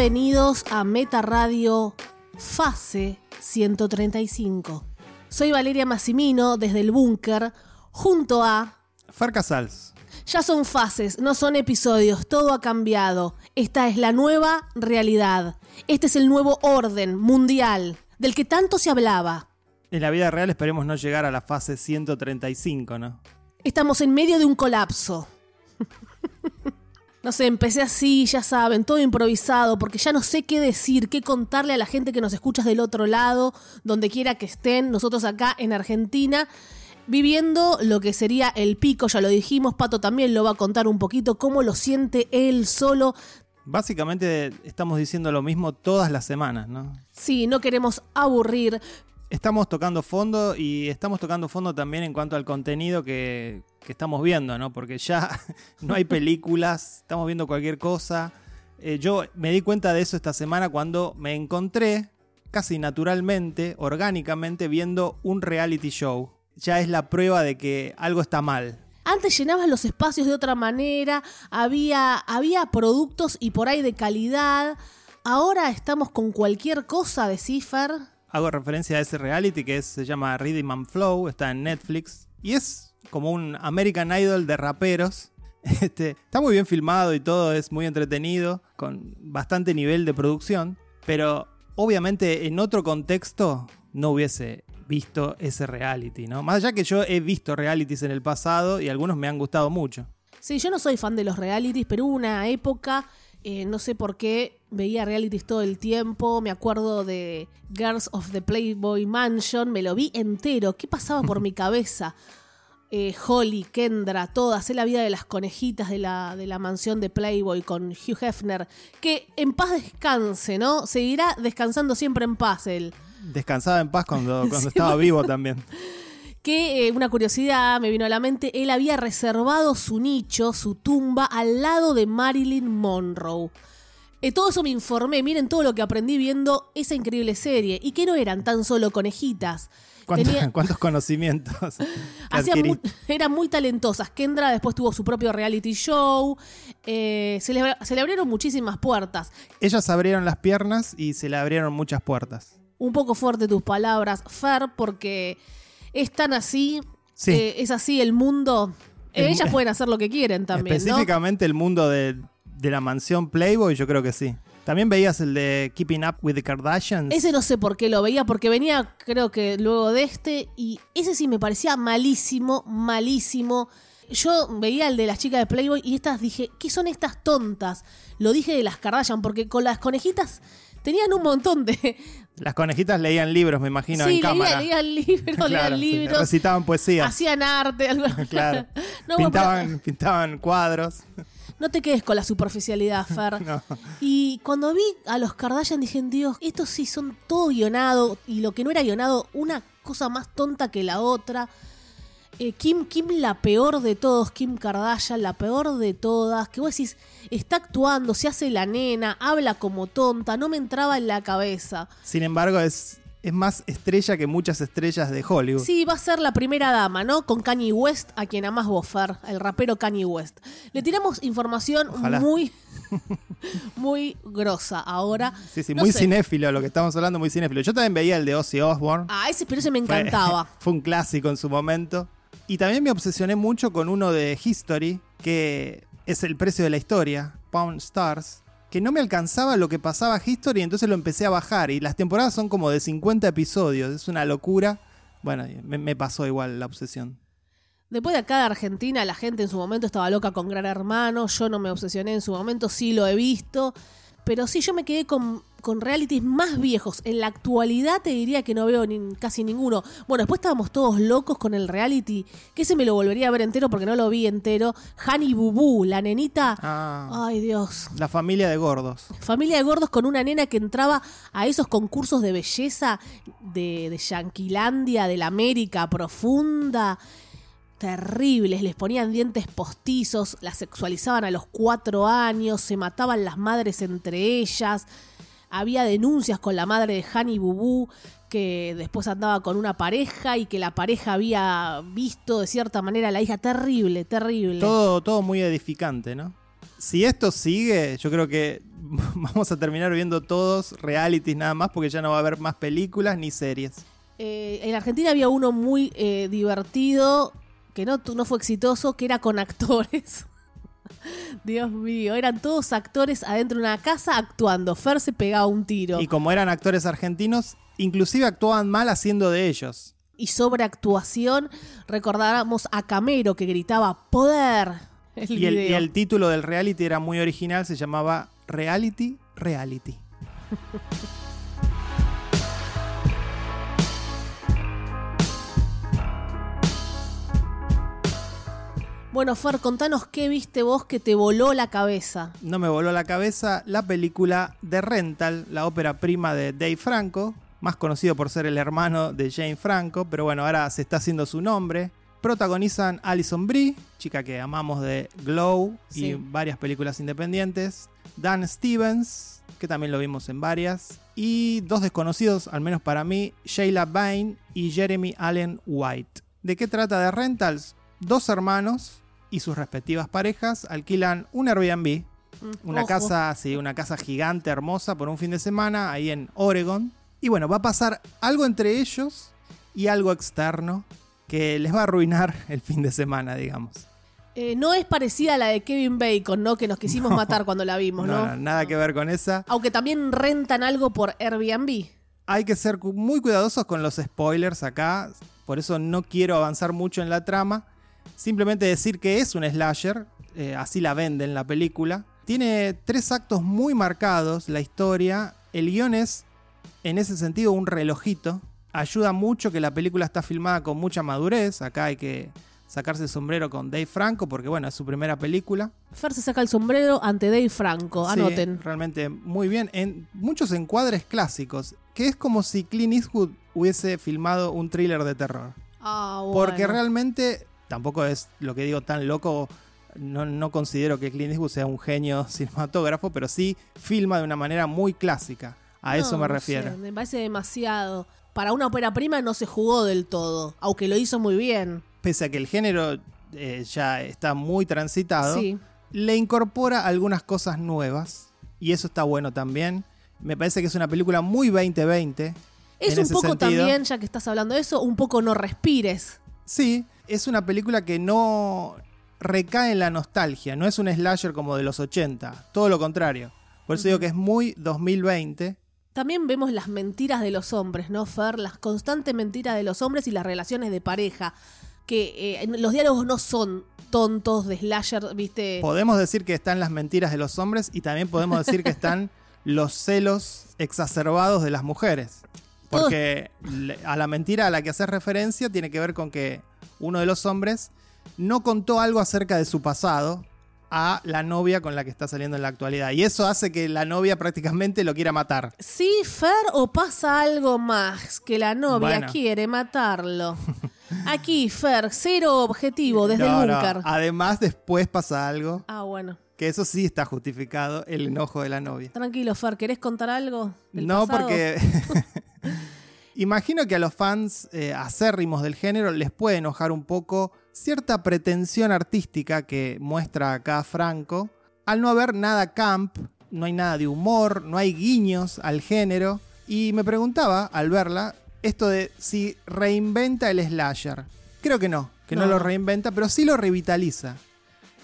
Bienvenidos a Meta Radio Fase 135. Soy Valeria Massimino desde el búnker junto a... Fer Casals. Ya son fases, no son episodios, todo ha cambiado. Esta es la nueva realidad. Este es el nuevo orden mundial del que tanto se hablaba. En la vida real esperemos no llegar a la fase 135, ¿no? Estamos en medio de un colapso. No sé, empecé así, ya saben, todo improvisado, porque ya no sé qué decir, qué contarle a la gente que nos escuchas del otro lado, donde quiera que estén, nosotros acá en Argentina, viviendo lo que sería el pico, ya lo dijimos, Pato también lo va a contar un poquito, cómo lo siente él solo. Básicamente estamos diciendo lo mismo todas las semanas, ¿no? Sí, no queremos aburrir, Estamos tocando fondo y estamos tocando fondo también en cuanto al contenido que, que estamos viendo, ¿no? Porque ya no hay películas, estamos viendo cualquier cosa. Eh, yo me di cuenta de eso esta semana cuando me encontré casi naturalmente, orgánicamente, viendo un reality show. Ya es la prueba de que algo está mal. Antes llenabas los espacios de otra manera, había, había productos y por ahí de calidad. Ahora estamos con cualquier cosa de Cipher. Hago referencia a ese reality que es- se llama Rhythm and Flow, está en Netflix. Y es como un American Idol de raperos. Este, está muy bien filmado y todo, es muy entretenido, con bastante nivel de producción. Pero obviamente en otro contexto no hubiese visto ese reality, ¿no? Más allá que yo he visto realities en el pasado y algunos me han gustado mucho. Sí, yo no soy fan de los realities, pero hubo una época, eh, no sé por qué, veía realities todo el tiempo. Me acuerdo de Girls of the Playboy Mansion, me lo vi entero. ¿Qué pasaba por mi cabeza? Eh, Holly, Kendra, todas, sé la vida de las conejitas de la, de la mansión de Playboy con Hugh Hefner. Que en paz descanse, ¿no? Seguirá descansando siempre en paz él. Descansaba en paz cuando, cuando Sí, estaba bueno. vivo también. que eh, una curiosidad me vino a la mente, él había reservado su nicho, su tumba, al lado de Marilyn Monroe. Eh, todo eso me informé, miren todo lo que aprendí viendo esa increíble serie, y que no eran tan solo conejitas. ¿Cuántos, Tenía- cuántos conocimientos que hacían adquirí? mu- eran muy talentosas. Kendra después tuvo su propio reality show. eh, se, le, se le abrieron muchísimas puertas. Ellas abrieron las piernas y se le abrieron muchas puertas. Un poco fuerte tus palabras, Fer, porque es tan así. Sí. eh, es así el mundo. Mu- Ellas pueden hacer lo que quieren también, ¿no? Específicamente el mundo de, de la mansión Playboy, yo creo que sí. También veías el de Keeping Up with the Kardashians. Ese no sé por qué lo veía, porque venía creo que luego de este, y ese sí me parecía malísimo, malísimo. Yo veía el de las chicas de Playboy y estas dije, ¿qué son estas tontas? Lo dije de las Kardashian, porque con las conejitas tenían un montón de... Las conejitas leían libros, me imagino, sí, en cámara. leían, leían libros, Claro, leían libros. recitaban poesía. Hacían arte, algo Claro. No, pintaban, pintaban cuadros. No te quedes con la superficialidad, Fer. No. Y cuando vi a los Kardashian dije, Dios, estos sí son todo guionado. Y lo que no era guionado, una cosa más tonta que la otra. Eh, Kim, Kim la peor de todos, Kim Kardashian, la peor de todas. Que vos decís, está actuando, se hace la nena, habla como tonta, no me entraba en la cabeza. Sin embargo, es, es más estrella que muchas estrellas de Hollywood. Sí, va a ser la primera dama, ¿no? Con Kanye West, a quien amás vos, Fer, el rapero Kanye West. Le tiramos información Ojalá. muy, muy grosa ahora. Sí, sí, No muy sé. cinéfilo, lo que estamos hablando, muy cinéfilo. Yo también veía el de Ozzy Osbourne. Ah, ese, pero ese me Fue- encantaba. Fue, un clásico en su momento. Y también me obsesioné mucho con uno de History, que es el precio de la historia, Pound Stars, que no me alcanzaba lo que pasaba History, entonces lo empecé a bajar. Y las temporadas son como de 50 episodios, es una locura. Bueno, me, me pasó igual la obsesión. Después de acá de Argentina, la gente en su momento estaba loca con Gran Hermano. Yo no me obsesioné en su momento, sí lo he visto. Pero sí, yo me quedé con, con realities más viejos. En la actualidad te diría que no veo ni- casi ninguno. Bueno, después estábamos todos locos con el reality, que ese me lo volvería a ver entero porque no lo vi entero. Boo Boo, la nenita. Ah, Ay, Dios. la familia de gordos. Familia de gordos con una nena que entraba a esos concursos de belleza de, de Yanquilandia, de la América profunda. Terribles, les ponían dientes postizos, las sexualizaban a los cuatro años, se mataban las madres entre ellas. Había denuncias con la madre de Hani Bubú que después andaba con una pareja y que la pareja había visto de cierta manera a la hija. Terrible, terrible. Todo, todo muy edificante, ¿no? Si esto sigue, yo creo que vamos a terminar viendo todos realities nada más porque ya no va a haber más películas ni series. Eh, en Argentina había uno muy eh, divertido, que no, no fue exitoso, que era con actores. Dios mío, eran todos actores adentro de una casa actuando. Fer se pegaba un tiro. Y Y, como eran actores argentinos, inclusive actuaban mal haciendo de ellos. sobre actuación, recordábamos a Camero que gritaba ¡Poder! El Y el, y el título del reality era muy original, se llamaba Reality Reality. Bueno, Fer, contanos qué viste vos que te voló la cabeza. No me voló la cabeza la película The Rental, la ópera prima de Dave Franco, más conocido por ser el hermano de Jane Franco, pero bueno, ahora se está haciendo su nombre. Protagonizan Alison Brie, chica que amamos de Glow Sí. y varias películas independientes. Dan Stevens, que también lo vimos en varias. Y dos desconocidos, al menos para mí, Sheila Bain y Jeremy Allen White. ¿De qué trata The Rentals? Dos hermanos y sus respectivas parejas alquilan un Airbnb Mm, una ojo. casa, sí, una casa gigante, hermosa, por un fin de semana, ahí en Oregon. Y bueno, va a pasar algo entre ellos y algo externo que les va a arruinar el fin de semana, digamos. Eh, no es parecida a la de Kevin Bacon, ¿no? Que nos quisimos matar cuando la vimos, No, ¿no? no, nada que ver con esa. Aunque también rentan algo por Airbnb. Hay que ser muy cuidadosos con los spoilers acá, por eso no quiero avanzar mucho en la trama. Simplemente decir que es un slasher, eh, así la venden la película. Tiene tres actos muy marcados, la historia. El guion es, en ese sentido, un relojito. Ayuda mucho que la película está filmada con mucha madurez. Acá hay que sacarse el sombrero con Dave Franco, porque bueno, es su primera película. Fer se saca el sombrero ante Dave Franco, Sí, anoten. realmente muy bien. En muchos encuadres clásicos, que es como si Clint Eastwood hubiese filmado un thriller de terror. Ah, bueno. Porque realmente, tampoco es lo que digo tan loco, no, no considero que Clint Eastwood sea un genio cinematógrafo, pero sí filma de una manera muy clásica. A eso me refiero. sé, me parece demasiado. Para una ópera prima no se jugó del todo, aunque lo hizo muy bien. Pese a que el género eh, ya está muy transitado, Sí. le incorpora algunas cosas nuevas. Y eso está bueno también. Me parece que es una película muy 2020. Es un poco sentido. también, ya que estás hablando de eso, un poco no respires. Sí, es una película que no recae en la nostalgia, no es un slasher como de los 80, todo lo contrario. Por eso digo que es muy 2020. También vemos las mentiras de los hombres, ¿no, Fer? Las constantes mentiras de los hombres y las relaciones de pareja. Que eh, los diálogos no son tontos de slasher, ¿viste? Podemos decir que están las mentiras de los hombres y también podemos decir que están los celos exacerbados de las mujeres. Porque a la mentira a la que haces referencia tiene que ver con que uno de los hombres no contó algo acerca de su pasado a la novia con la que está saliendo en la actualidad. Y eso hace que la novia prácticamente lo quiera matar. ¿Sí, Fer, o pasa algo más que la novia Bueno. quiere matarlo? Aquí, Fer, cero objetivo desde No, el no. búnker. Además, después pasa algo Ah, bueno. que eso sí está justificado, el enojo de la novia. Tranquilo, Fer, ¿querés contar algo? del No, pasado? porque imagino que a los fans eh, acérrimos del género les puede enojar un poco cierta pretensión artística que muestra acá Franco, al no haber nada camp, no hay nada de humor, no hay guiños al género, y me preguntaba al verla esto de si reinventa el slasher. Creo que no, que no, No. lo reinventa, pero sí lo revitaliza.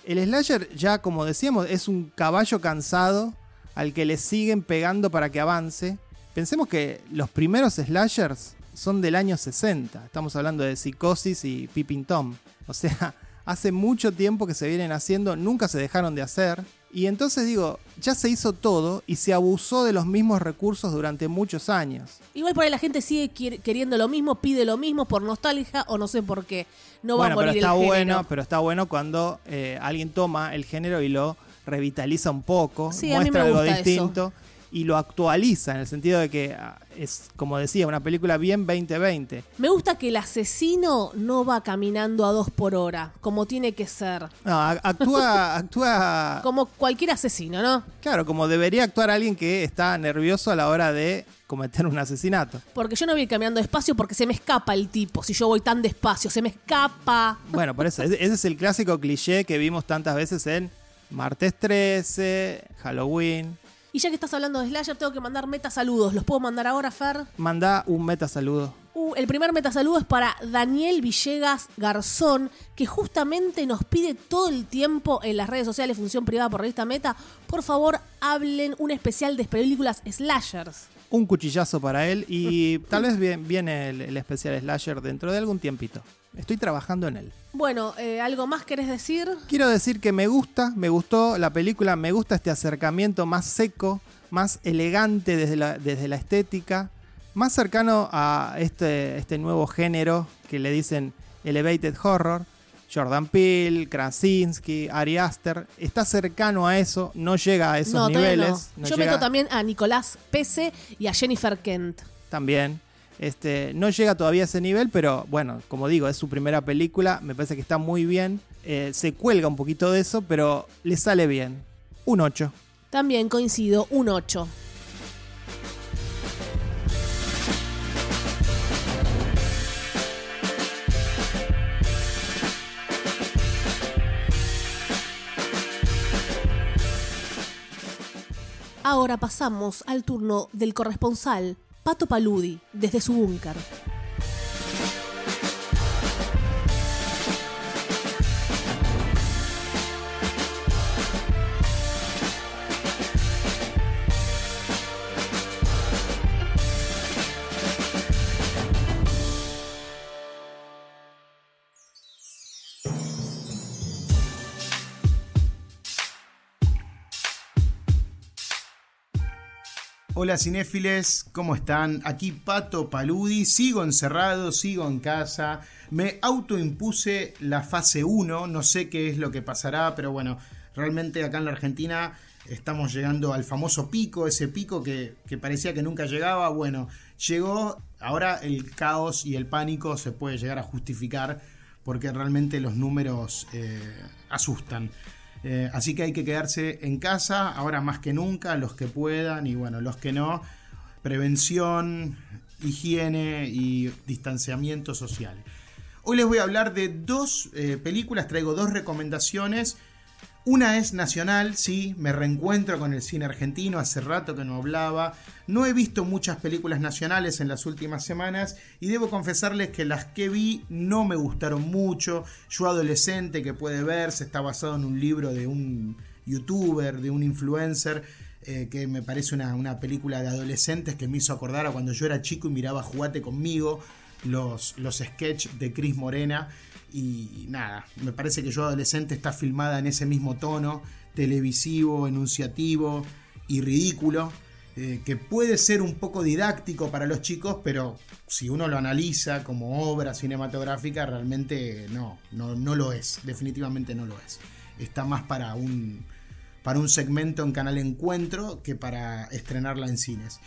El slasher ya, como decíamos, es un caballo cansado al que le siguen pegando para que avance. Pensemos que los primeros slashers son del año 60. Estamos hablando de Psicosis y Peeping Tom. O sea, hace mucho tiempo que se vienen haciendo, nunca se dejaron de hacer. Y entonces digo, ya se hizo todo y se abusó de los mismos recursos durante muchos años. Igual por ahí la gente sigue queriendo lo mismo, pide lo mismo por nostalgia o no sé por qué. No va bueno, a morir pero está el género. bueno, pero está bueno cuando eh, alguien toma el género y lo revitaliza un poco, Sí, muestra algo distinto y lo actualiza en el sentido de que ah, es, como decía, una película bien 2020. Me gusta que el asesino no va caminando a dos por hora, como tiene que ser. No, actúa, actúa, Como cualquier asesino, ¿no? claro, como debería actuar alguien que está nervioso a la hora de cometer un asesinato. Porque yo no voy a ir caminando despacio porque se me escapa el tipo. Si yo voy tan despacio, se me escapa. Bueno, por eso, ese es el clásico cliché que vimos tantas veces en Martes 13, Halloween. Y ya que estás hablando de Slasher, tengo que mandar meta saludos. ¿Los puedo mandar ahora, Fer? Manda un meta saludo. Uh, el primer metasaludo es para Daniel Villegas Garzón, que justamente nos pide todo el tiempo en las redes sociales, función privada por revista Meta, por favor hablen un especial de películas slashers. Un cuchillazo para él y tal vez viene el, el especial slasher dentro de algún tiempito. Estoy trabajando en él. Bueno, eh, ¿algo más querés decir? Quiero decir que me gusta, me gustó la película, me gusta este acercamiento más seco, más elegante desde la, desde la estética, más cercano a este, este nuevo género que le dicen elevated horror. Jordan Peele, Krasinski, Ari Aster, está cercano a eso, no llega a esos no, niveles. no. no Yo llega- meto también a Nicolás Pese y a Jennifer Kent. también. Este, no llega todavía a ese nivel, pero bueno, como digo, es su primera película, me parece que está muy bien. Eh, se cuelga un poquito de eso, pero le sale bien. Un 8. También coincido, un 8. Ahora pasamos al turno del corresponsal, Pato Paludi, desde su búnker. Hola cinéfiles, ¿cómo están? Aquí Pato Paludi, sigo encerrado, sigo en casa, me autoimpuse la fase 1, no sé qué es lo que pasará, pero bueno, realmente acá en la Argentina estamos llegando al famoso pico, ese pico que, que parecía que nunca llegaba, bueno, llegó, ahora el caos y el pánico se puede llegar a justificar porque realmente los números eh, asustan. Eh, así que hay que quedarse en casa, ahora más que nunca, los que puedan y bueno, los que no, prevención, higiene y distanciamiento social. Hoy les voy a hablar de dos eh, películas, traigo dos recomendaciones. Una es nacional, sí, me reencuentro con el cine argentino, hace rato que no hablaba. No he visto muchas películas nacionales en las últimas semanas y debo confesarles que las que vi no me gustaron mucho. Yo adolescente que puede verse, está basado en un libro de un youtuber, de un influencer, eh, que me parece una, una película de adolescentes que me hizo acordar a cuando yo era chico y miraba Jugate conmigo, los, los sketches de Cris Morena. Y nada, me parece que yo adolescente está filmada en ese mismo tono, televisivo, enunciativo y ridículo, eh, que puede ser un poco didáctico para los chicos, pero si uno lo analiza como obra cinematográfica, realmente no, no, no lo es, definitivamente no lo es. Está más para un, para un segmento en Canal Encuentro que para estrenarla en cines.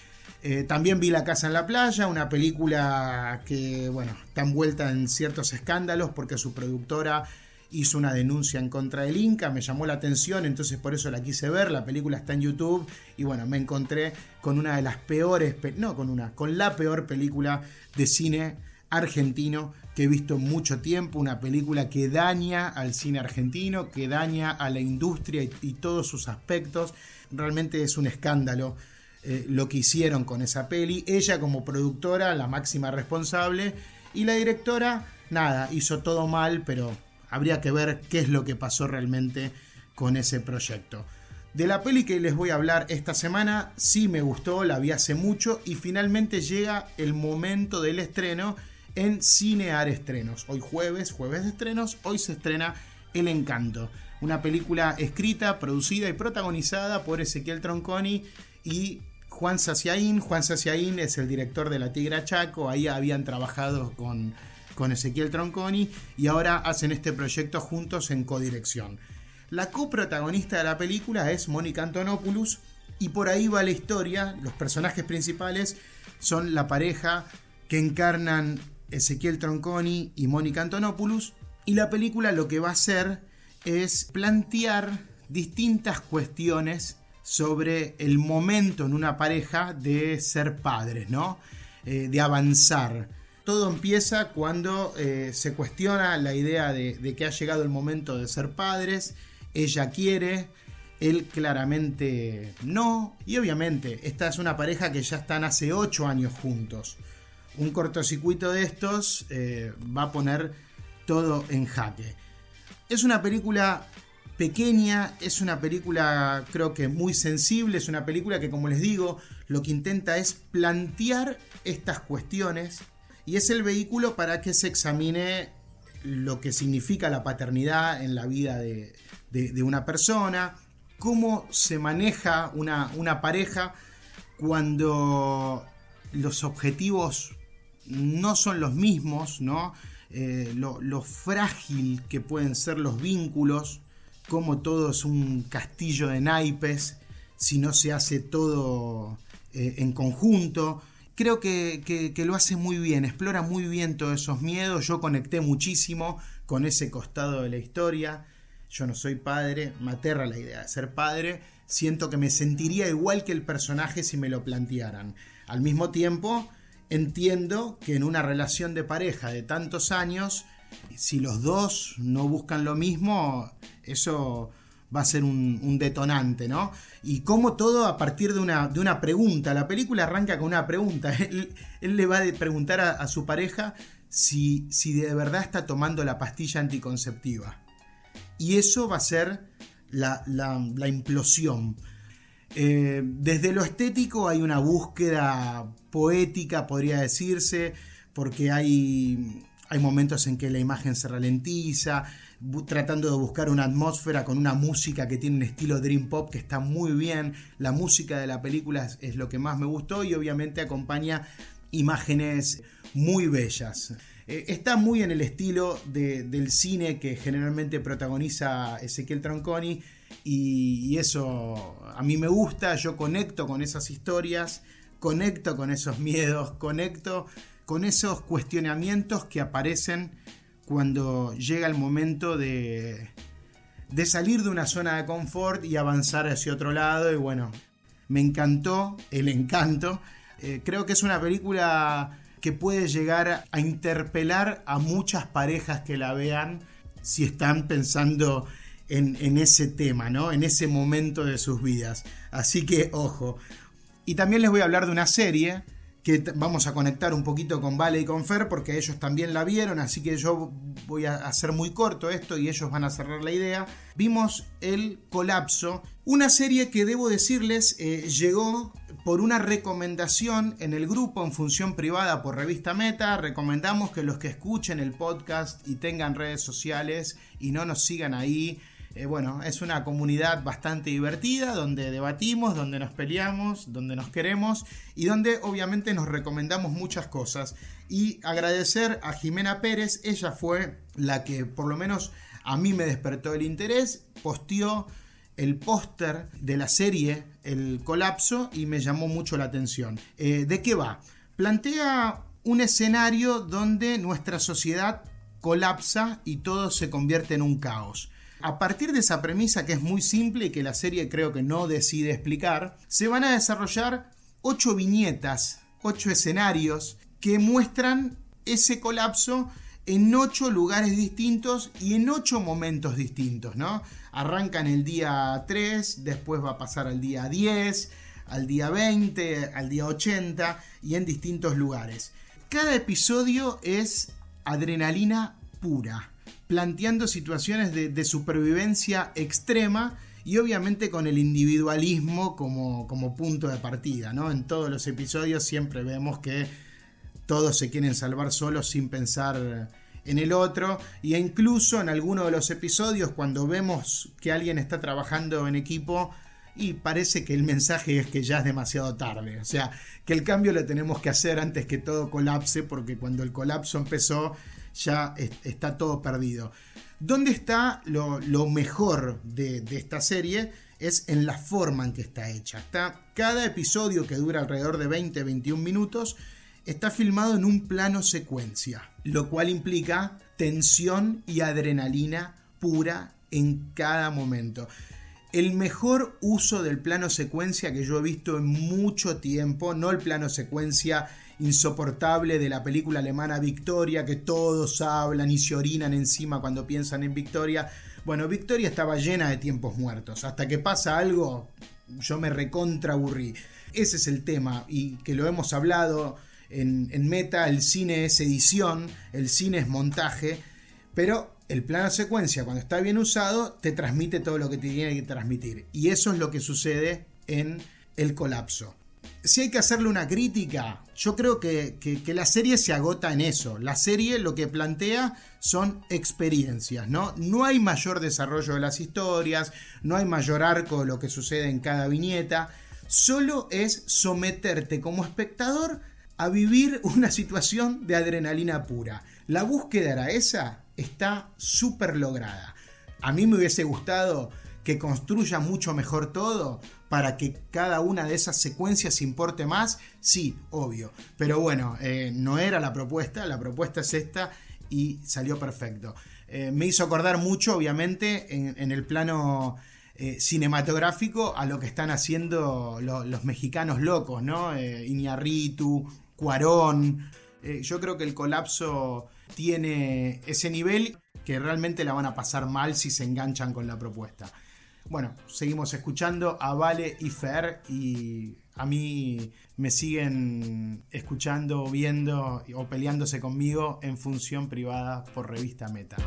Eh, también vi La Casa en la Playa, una película que, bueno, está envuelta en ciertos escándalos porque su productora hizo una denuncia en contra del Inca, me llamó la atención, entonces por eso la quise ver, la película está en YouTube y bueno, me encontré con una de las peores, pe- no con una, con la peor película de cine argentino que he visto en mucho tiempo, una película que daña al cine argentino, que daña a la industria y, y todos sus aspectos, realmente es un escándalo eh, lo que hicieron con esa peli. Ella como productora, la máxima responsable, y la directora, nada, hizo todo mal, pero habría que ver qué es lo que pasó realmente con ese proyecto. De la peli que les voy a hablar esta semana, sí me gustó, la vi hace mucho y finalmente llega el momento del estreno en Cinear Estrenos. Hoy jueves, jueves de estrenos, hoy se estrena El Encanto. Una película escrita, producida y protagonizada por Ezequiel Tronconi y Juan Saciaín. Juan Saciaín es el director de La Tigra Chaco, ahí habían trabajado con, con Ezequiel Tronconi y ahora hacen este proyecto juntos en codirección. La coprotagonista de la película es Mónica Antonopoulos y por ahí va la historia. Los personajes principales son la pareja que encarnan Ezequiel Tronconi y Mónica Antonopoulos y la película lo que va a hacer es plantear distintas cuestiones sobre el momento en una pareja de ser padres, ¿no? Eh, de avanzar. Todo empieza cuando eh, se cuestiona la idea de, que ha llegado el momento de ser padres, ella quiere, él claramente no, y obviamente esta es una pareja que ya están hace 8 años juntos. Un cortocircuito de estos eh, va a poner todo en jaque. Es una película pequeña, es una película creo que muy sensible, es una película que como les digo, lo que intenta es plantear estas cuestiones y es el vehículo para que se examine lo que significa la paternidad en la vida de, una persona, cómo se maneja una, pareja cuando los objetivos no son los mismos, ¿no? Eh, lo, frágil que pueden ser los vínculos, como todo es un castillo de naipes si no se hace todo eh, en conjunto. Creo que, lo hace muy bien, explora muy bien todos esos miedos. Yo conecté muchísimo con ese costado de la historia. Yo no soy padre, me aterra la idea de ser padre. Siento que me sentiría igual que el personaje si me lo plantearan. Al mismo tiempo, entiendo que en una relación de pareja de tantos años, si los dos no buscan lo mismo, eso va a ser un, detonante, ¿no? Y como todo a partir de una, pregunta. La película arranca con una pregunta. Él, le va a preguntar a, su pareja si, si, de verdad está tomando la pastilla anticonceptiva. Y eso va a ser la, implosión. Eh, desde lo estético hay una búsqueda poética, podría decirse, porque hay hay momentos en que la imagen se ralentiza, tratando de buscar una atmósfera con una música que tiene un estilo dream pop que está muy bien. La música de la película es, lo que más me gustó y obviamente acompaña imágenes muy bellas. Eh, está muy en el estilo del cine que generalmente protagoniza Ezequiel Tronconi y, eso a mí me gusta, yo conecto con esas historias, conecto con esos miedos, conecto con esos cuestionamientos que aparecen cuando llega el momento de, de salir de una zona de confort y avanzar hacia otro lado. Y bueno, me encantó el encanto. Eh, creo que es una película que puede llegar a interpelar a muchas parejas que la vean si están pensando en, en, ese tema, ¿no? En ese momento de sus vidas. Así que ojo. Y también les voy a hablar de una serie que vamos a conectar un poquito con Vale y con Fer porque ellos también la vieron, así que yo voy a hacer muy corto esto y ellos van a cerrar la idea. Vimos El Colapso, una serie que debo decirles eh, llegó por una recomendación en el grupo en función privada por Revista Meta. Recomendamos que los que escuchen el podcast y tengan redes sociales y no nos sigan ahí, eh, bueno, es una comunidad bastante divertida donde debatimos, donde nos peleamos, donde nos queremos y donde obviamente nos recomendamos muchas cosas. Y agradecer a Jimena Pérez, ella fue la que por lo menos a mí me despertó el interés, posteó el póster de la serie El colapso y me llamó mucho la atención. Eh, ¿De qué va? Plantea un escenario donde nuestra sociedad colapsa y todo se convierte en un caos. A partir de esa premisa que es muy simple y que la serie creo que no decide explicar, se van a desarrollar ocho viñetas, ocho escenarios que muestran ese colapso en ocho lugares distintos y en ocho momentos distintos, ¿no? Arranca en el día 3, después va a pasar al día 10, al día 20, al día 80 y en distintos lugares. Cada episodio es adrenalina pura planteando situaciones de, supervivencia extrema y obviamente con el individualismo como, punto de partida. ¿no? En todos los episodios siempre vemos que todos se quieren salvar solos sin pensar en el otro y incluso en alguno de los episodios cuando vemos que alguien está trabajando en equipo y parece que el mensaje es que ya es demasiado tarde, o sea, que el cambio lo tenemos que hacer antes que todo colapse porque cuando el colapso empezó ya está todo perdido. ¿Dónde está lo, mejor de, esta serie? Es en la forma en que está hecha. Cada episodio que dura alrededor de 20-21 minutos está filmado en un plano secuencia, lo cual implica tensión y adrenalina pura en cada momento. El mejor uso del plano secuencia que yo he visto en mucho tiempo, no el plano secuencia insoportable de la película alemana Victoria, que todos hablan y se orinan encima cuando piensan en Victoria. Bueno, Victoria estaba llena de tiempos muertos. Hasta que pasa algo, yo me recontra aburrí. Ese es el tema y que lo hemos hablado en, Meta el cine es edición, el cine es montaje, pero el plano secuencia cuando está bien usado te transmite todo lo que te tiene que transmitir. Y eso es lo que sucede en el colapso. Si hay que hacerle una crítica, yo creo que, que, la serie se agota en eso. La serie lo que plantea son experiencias, ¿no? No hay mayor desarrollo de las historias, no hay mayor arco de lo que sucede en cada viñeta. Solo es someterte como espectador a vivir una situación de adrenalina pura. La búsqueda era esa, está súper lograda. A mí me hubiese gustado que construya mucho mejor todo para que cada una de esas secuencias importe más, sí, obvio. Pero bueno, eh, no era la propuesta, la propuesta es esta y salió perfecto. Eh, me hizo acordar mucho, obviamente, en, el plano eh, cinematográfico a lo que están haciendo los mexicanos locos, ¿no? Iñarritu, Cuarón. Eh, yo creo que el colapso tiene ese nivel que realmente la van a pasar mal si se enganchan con la propuesta. Bueno, seguimos escuchando a Vale y Fer y a mí me siguen escuchando, viendo o peleándose conmigo en función privada por revista Meta.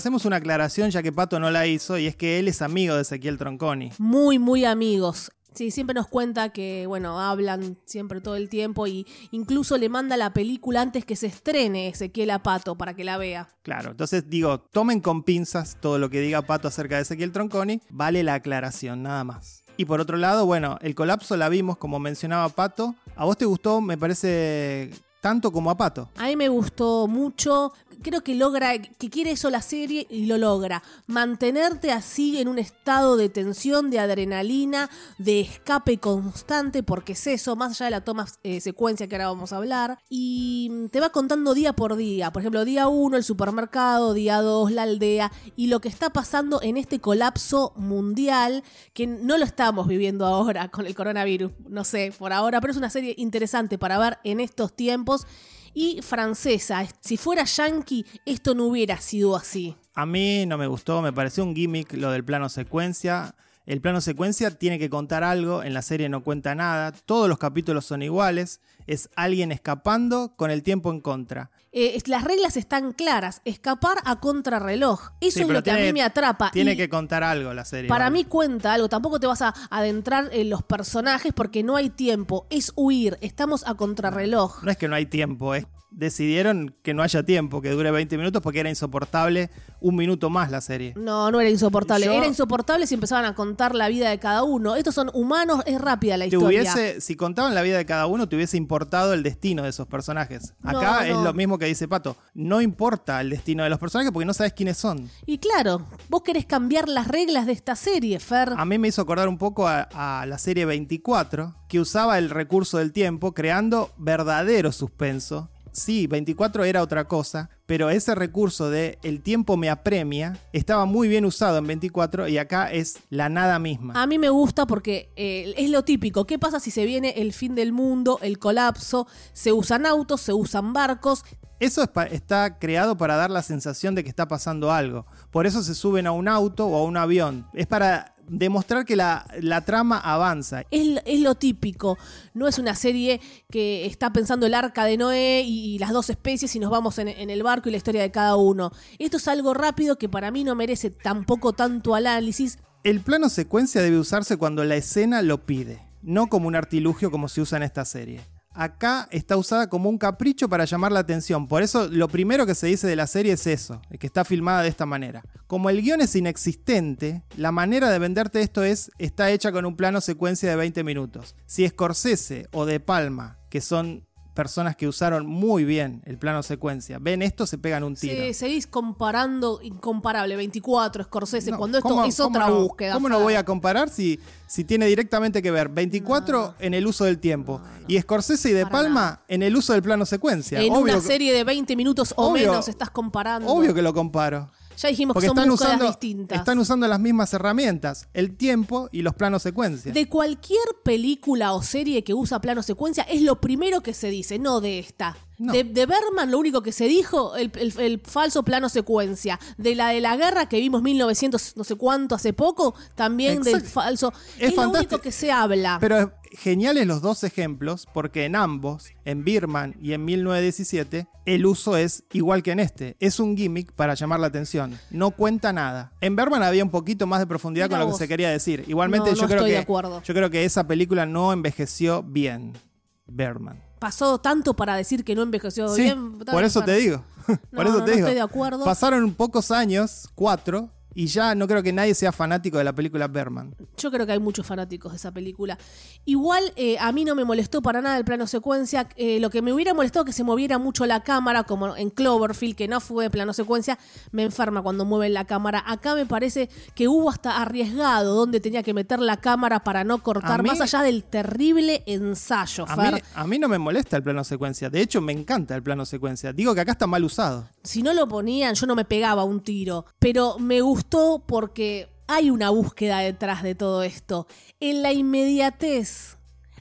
Hacemos una aclaración ya que Pato no la hizo y es que él es amigo de Ezequiel Tronconi. Muy, muy amigos. Sí, siempre nos cuenta que, bueno, hablan siempre todo el tiempo y incluso le manda la película antes que se estrene Ezequiel a Pato para que la vea. Claro, entonces digo, tomen con pinzas todo lo que diga Pato acerca de Ezequiel Tronconi, vale la aclaración, nada más. Y por otro lado, bueno, el colapso la vimos como mencionaba Pato. ¿A vos te gustó? Me parece tanto como a Pato. A mí me gustó mucho creo que logra, que quiere eso la serie y lo logra. Mantenerte así en un estado de tensión, de adrenalina, de escape constante, porque es eso, más allá de la toma eh, secuencia que ahora vamos a hablar. Y te va contando día por día. Por ejemplo, día 1 el supermercado, día 2 la aldea y lo que está pasando en este colapso mundial que no lo estamos viviendo ahora con el coronavirus. No sé, por ahora, pero es una serie interesante para ver en estos tiempos y francesa. Si fuera yankee, esto no hubiera sido así. A mí no me gustó, me pareció un gimmick lo del plano secuencia. El plano secuencia tiene que contar algo, en la serie no cuenta nada, todos los capítulos son iguales, es alguien escapando con el tiempo en contra. Eh, las reglas están claras, escapar a contrarreloj. Eso es lo que a mí me atrapa. Tiene que contar algo la serie. Para mí cuenta algo, tampoco te vas a adentrar en los personajes porque no hay tiempo, es huir, estamos a contrarreloj. No es que no hay tiempo, es decidieron que no haya tiempo, que dure 20 minutos porque era insoportable un minuto más la serie. No, no era insoportable. Era insoportable si empezaban a contar la vida de cada uno. Estos son humanos, es rápida la historia. si contaban la vida de cada uno, te hubiese importado el destino de esos personajes. Acá es lo mismo que dice Pato. No importa el destino de los personajes porque no sabes quiénes son. Y claro, vos querés cambiar las reglas de esta serie, Fer. A mí me hizo acordar un poco a, a la serie 24, que usaba el recurso del tiempo creando verdadero suspenso sí, 24 era otra cosa, pero ese recurso de el tiempo me apremia estaba muy bien usado en 24 y acá es la nada misma. A mí me gusta porque eh, es lo típico. ¿Qué pasa si se viene el fin del mundo, el colapso? Se usan autos, se usan barcos. Eso está creado para dar la sensación de que está pasando algo. Por eso se suben a un auto o a un avión. Es para demostrar que la, la trama avanza. Es, es lo típico, no es una serie que está pensando el arca de Noé y, y las dos especies y nos vamos en, en el barco y la historia de cada uno. Esto es algo rápido que para mí no merece tampoco tanto análisis. El plano secuencia debe usarse cuando la escena lo pide, no como un artilugio como se usa en esta serie. Acá está usada como un capricho para llamar la atención, por eso lo primero que se dice de la serie es eso, que está filmada de esta manera. Como el guion es inexistente, la manera de venderte esto es, está hecha con un plano secuencia de 20 minutos. Si Scorsese o De Palma, que son personas que usaron muy bien el plano secuencia, ven esto, se pegan un tiro. Sí, seguís comparando incomparable, 24, Scorsese, No, cuando esto ¿cómo- es otra no- búsqueda. ¿Cómo no voy a comparar si, si tiene directamente que ver 24 en el uso del tiempo y Scorsese y De Palma nada. en el uso del plano secuencia? En Obvio una serie de 20 minutos o obvio- menos estás comparando. Obvio que lo comparo. Ya dijimos Porque que son están usando, distintas. están usando las mismas herramientas, el tiempo y los planos secuencia. De cualquier película o serie que usa plano secuencia es lo primero que se dice, no de esta. No. De, de Berman lo único que se dijo, el, el- el falso plano secuencia. De la de la guerra que vimos 1900 no sé cuánto hace poco, también del Exacto. falso. Es Es, lo único que se habla. Pero geniales los dos ejemplos, porque en ambos, en Birman y en 1917, el uso es igual que en este. Es un gimmick para llamar la atención. No cuenta nada. En Birman había un poquito más de profundidad Mira con lo que se quería decir. Igualmente No, yo no creo estoy que de yo creo que esa película no envejeció bien. Berman. Pasó tanto para decir que no envejeció Sí, bien. por eso te digo. por No, eso te no digo. estoy de acuerdo. Pasaron pocos años, cuatro, y ya no creo que nadie sea fanático de la película Berman. Yo creo que hay muchos fanáticos de esa película. Igual eh, a mí no me molestó para nada el plano secuencia. Eh, lo que me hubiera molestado que se moviera mucho la cámara, como en Cloverfield, que no fue plano secuencia, me enferma cuando mueven la cámara. Acá me parece que hubo hasta arriesgado donde tenía que meter la cámara para no cortar, mí- más allá del terrible ensayo, A mí, a mí no me molesta el plano secuencia. De hecho, me encanta el plano secuencia. Digo que acá está mal usado. Si no lo ponían, yo no me pegaba un tiro. Pero me gustó porque hay una búsqueda detrás de todo esto. En la inmediatez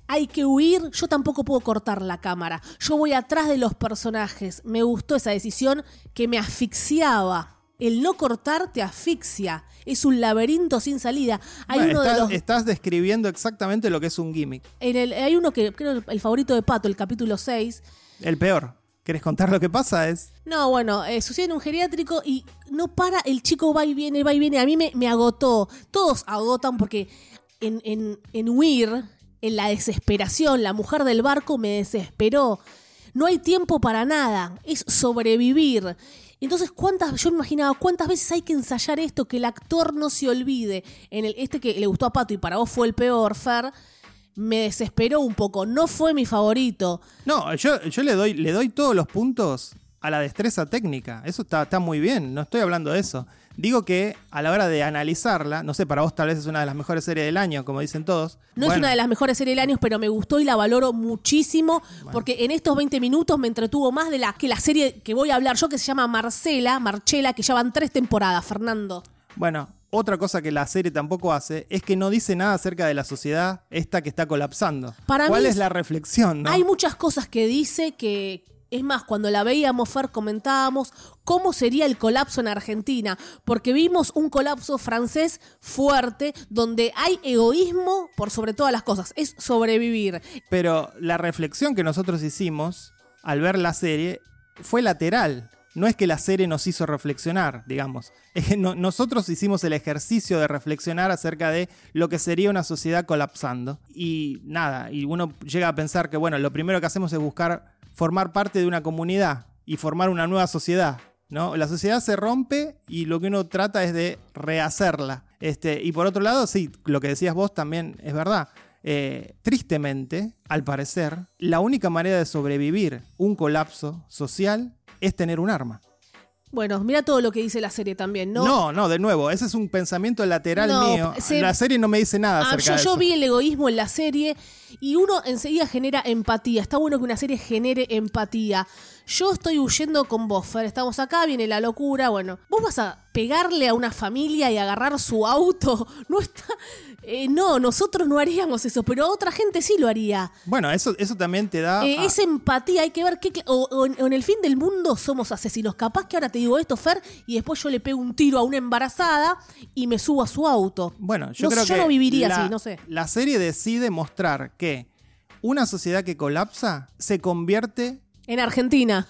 hay que huir. Yo tampoco puedo cortar la cámara. Yo voy atrás de los personajes. Me gustó esa decisión que me asfixiaba. El no cortar te asfixia. Es un laberinto sin salida. Hay Bueno, uno de estás, los. estás describiendo exactamente lo que es un gimmick. en el- hay uno que creo el favorito de Pato, el capítulo 6. El peor. ¿Querés contar lo que pasa? Es. No, bueno, eh, sucede en un geriátrico y no para, el chico va y viene, va y viene. A mí me, agotó. Todos agotan porque en, en, en huir, en la desesperación, la mujer del barco me desesperó. No hay tiempo para nada, es sobrevivir. Entonces, ¿cuántas, yo me imaginaba cuántas veces hay que ensayar esto, que el actor no se olvide. En el, este que le gustó a Pato y para vos fue el peor, Fer, me desesperó un poco. No fue mi favorito. No, yo, yo le, doy, le doy todos los puntos a la destreza técnica. Eso está, está muy bien. No estoy hablando de eso. Digo que a la hora de analizarla, no sé, para vos tal vez es una de las mejores series del año, como dicen todos. No es una de las mejores series del año, pero me gustó y la valoro muchísimo porque en estos 20 minutos me entretuvo más de la que la serie que voy a hablar yo que se llama Marcela, Marchela, que ya van tres temporadas, Fernando. Bueno, otra cosa que la serie tampoco hace es que no dice nada acerca de la sociedad esta que está colapsando. Para ¿Cuál mí es la reflexión? no? Hay muchas cosas que dice que es más, cuando la veíamos, Fer, comentábamos cómo sería el colapso en Argentina, porque vimos un colapso francés fuerte, donde hay egoísmo por sobre todas las cosas, es sobrevivir. Pero la reflexión que nosotros hicimos al ver la serie fue lateral. No es que la serie nos hizo reflexionar, digamos. Es que no- nosotros hicimos el ejercicio de reflexionar acerca de lo que sería una sociedad colapsando. Y nada, y uno llega a pensar que, bueno, lo primero que hacemos es buscar formar parte de una comunidad y formar una nueva sociedad. ¿no? La sociedad se rompe y lo que uno trata es de rehacerla. Este, y por otro lado, sí, lo que decías vos también es verdad. Eh, tristemente, al parecer, la única manera de sobrevivir un colapso social es tener un arma. Bueno, mira todo lo que dice la serie también, ¿no? No, no, de nuevo, ese es un pensamiento lateral No, mío. se- La serie no me dice nada Ah, acerca yo, de yo eso. vi el egoísmo en la serie y uno enseguida genera empatía. Está bueno que una serie genere empatía. yo estoy huyendo con vos, Fer, estamos acá, viene la locura, bueno, vos vas a pegarle a una familia y agarrar su auto, no está... eh, no, nosotros no haríamos eso, pero otra gente sí lo haría. Bueno, eso, eso también te da. Eh, a- es empatía, hay que ver qué... O, o en, o en el fin del mundo somos asesinos. Capaz que ahora te digo esto, Fer, y después yo le pego un tiro a una embarazada y me subo a su auto. Bueno, yo No, creo yo que. no viviría la- así, no sé. La serie decide mostrar que una sociedad que colapsa se convierte. En Argentina.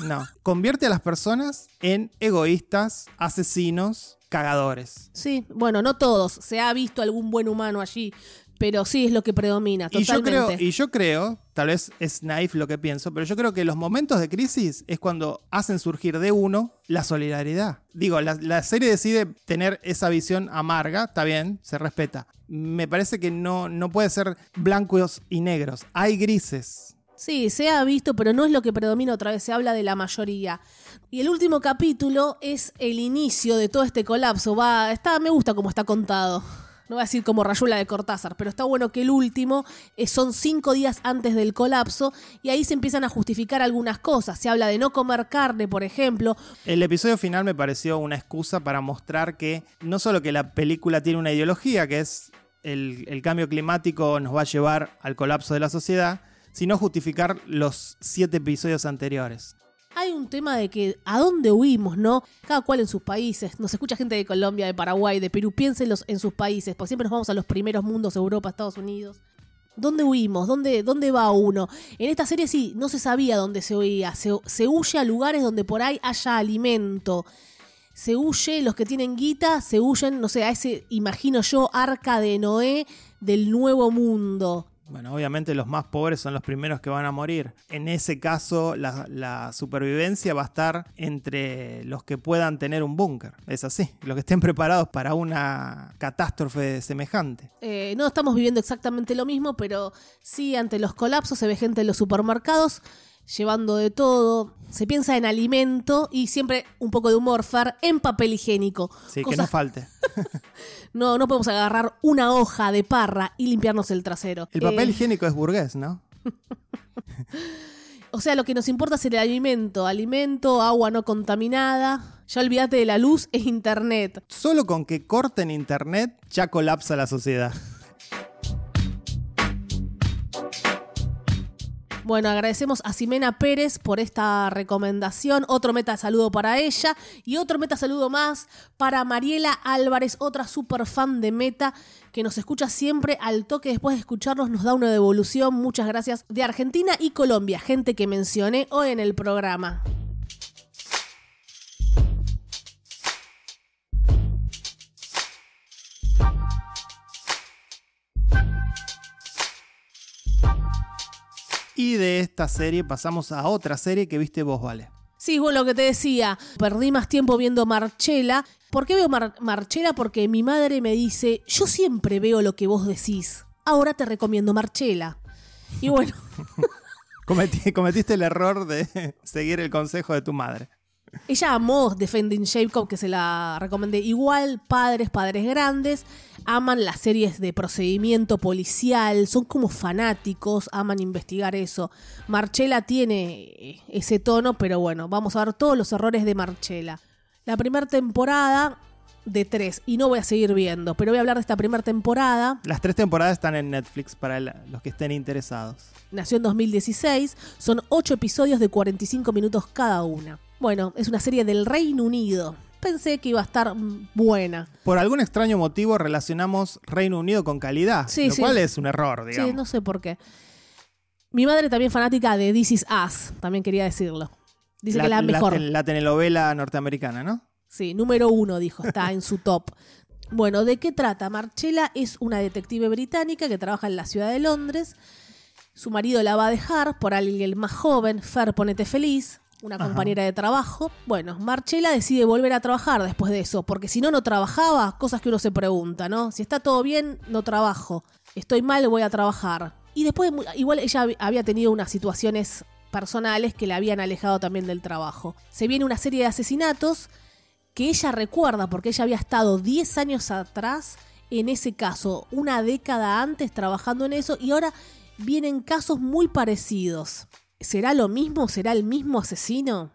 No, convierte a las personas en egoístas, asesinos, cagadores. Sí, bueno, no todos. Se ha visto algún buen humano allí, pero sí es lo que predomina, Y yo, totalmente. creo, y yo creo, tal vez es naif lo que pienso, pero yo creo que los momentos de crisis es cuando hacen surgir de uno la solidaridad. Digo, la, la serie decide tener esa visión amarga, está bien, se respeta. Me parece que no, no puede ser blancos y negros, hay grises. Sí, se ha visto, pero no es lo que predomina otra vez, se habla de la mayoría. Y el último capítulo es el inicio de todo este colapso. Va, está, me gusta cómo está contado. No voy a decir como Rayuela de Cortázar, pero está bueno que el último eh, son cinco días antes del colapso y ahí se empiezan a justificar algunas cosas. Se habla de no comer carne, por ejemplo. El episodio final me pareció una excusa para mostrar que no solo que la película tiene una ideología, que es el, el cambio climático nos va a llevar al colapso de la sociedad, sino justificar los siete episodios anteriores. Hay un tema de que a dónde huimos, ¿no? Cada cual en sus países. Nos escucha gente de Colombia, de Paraguay, de Perú. Piénsenlos en sus países, porque siempre nos vamos a los primeros mundos, Europa, Estados Unidos. ¿Dónde huimos? ¿Dónde, ¿Dónde va uno? En esta serie sí, no se sabía dónde se huía. Se, se huye a lugares donde por ahí haya alimento. Se huye, los que tienen guita, se huyen, no sé, a ese, imagino yo, arca de Noé del nuevo mundo. Bueno, obviamente los más pobres son los primeros que van a morir. En ese caso, la, supervivencia va a estar entre los que puedan tener un búnker. Es así, los que estén preparados para una catástrofe semejante. Eh, no estamos viviendo exactamente lo mismo, pero sí, ante los colapsos se ve gente en los supermercados llevando de todo. Se piensa en alimento y siempre un poco de humor, en papel higiénico. Sí, que no falte. no, no podemos agarrar una hoja de parra y limpiarnos el trasero. El papel Eh, higiénico es burgués, ¿no? o sea, lo que nos importa es el alimento. Alimento, agua no contaminada. Ya olvídate de la luz e internet. Solo con que corten internet ya colapsa la sociedad. Bueno, agradecemos a Ximena Pérez por esta recomendación. Otro meta saludo para ella. Y otro meta saludo más para Mariela Álvarez, otra super fan de Meta, que nos escucha siempre al toque. Después de escucharnos, nos da una devolución. Muchas gracias. De Argentina y Colombia, gente que mencioné hoy en el programa. Y de esta serie pasamos a otra serie que viste vos, Vale. Sí, bueno, lo que te decía, perdí más tiempo viendo Marchela. ¿Por qué veo Mar- Marchela? Porque mi madre me dice, yo siempre veo lo que vos decís. Ahora te recomiendo Marchela. Y bueno, Cometí- cometiste el error de seguir el consejo de tu madre. Ella amó Defending Jacob, que se la recomendé. Igual, padres, padres grandes, aman las series de procedimiento policial, son como fanáticos, aman investigar eso. Marchela tiene eh, ese tono, pero bueno, vamos a ver todos los errores de Marchela. La primera temporada de tres, y no voy a seguir viendo, pero voy a hablar de esta primera temporada. Las tres temporadas están en Netflix para el- los que estén interesados. Nació en 2016, son ocho episodios de 45 minutos cada una. Bueno, es una serie del Reino Unido. Pensé que iba a estar buena. Por algún extraño motivo relacionamos Reino Unido con calidad, Sí, lo sí. cual es un error, digamos. Sí, no sé por qué. Mi madre también fanática de This Is Us, también quería decirlo. Dice que es la mejor. La, telenovela norteamericana, ¿no? Sí, número uno, dijo, está en su top. Bueno, ¿de qué trata? Marchela es una detective británica que trabaja en la ciudad de Londres. Su marido la va a dejar por alguien más joven, Fer, ponete feliz, una Ajá. compañera de trabajo. Bueno, Marchela decide volver a trabajar después de eso, porque si no, no trabajaba, cosas que uno se pregunta, ¿no? Si está todo bien, no trabajo. Estoy mal, voy a trabajar. Y después, igual ella hab- había tenido unas situaciones personales que la habían alejado también del trabajo. Se viene una serie de asesinatos que ella recuerda, porque ella había estado 10 años atrás en ese caso, una década antes trabajando en eso, y ahora vienen casos muy parecidos. ¿Será lo mismo? ¿Será el mismo asesino?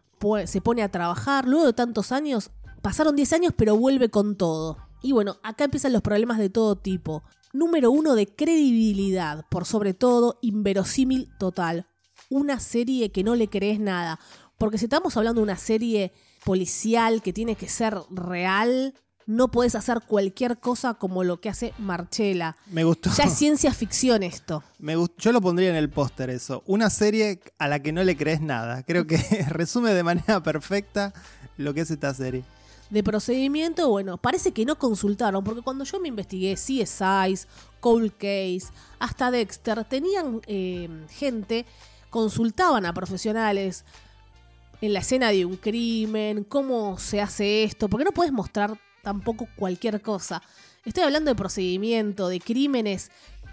Se pone a trabajar, luego de tantos años, pasaron 10 años pero vuelve con todo. Y bueno, acá empiezan los problemas de todo tipo. Número uno de credibilidad, por sobre todo inverosímil total. Una serie que no le crees nada. Porque si estamos hablando de una serie policial que tiene que ser real, no puedes hacer cualquier cosa como lo que hace Marchella. Me gustó. Ya es ciencia ficción esto. Me gust- Yo lo pondría en el póster eso. Una serie a la que no le crees nada. Creo que resume de manera perfecta lo que es esta serie. De procedimiento, bueno, parece que no consultaron, porque cuando yo me investigué CSIs, Cold Case, hasta Dexter, tenían eh, gente, consultaban a profesionales en la escena de un crimen, cómo se hace esto, porque no puedes mostrar tampoco cualquier cosa. Estoy hablando de procedimiento, de crímenes.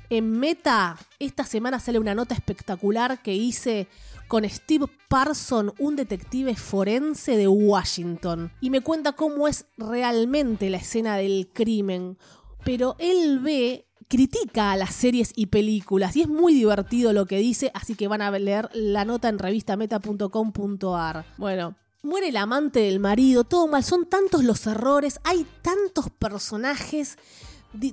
En Meta, esta semana sale una nota espectacular que hice con Steve Parson, un detective forense de Washington, y me cuenta cómo es realmente la escena del crimen. Pero él ve, critica a las series y películas, y es muy divertido lo que dice, así que van a leer la nota en revistameta.com.ar. Bueno, muere el amante del marido, todo mal, son tantos los errores, hay tantos personajes.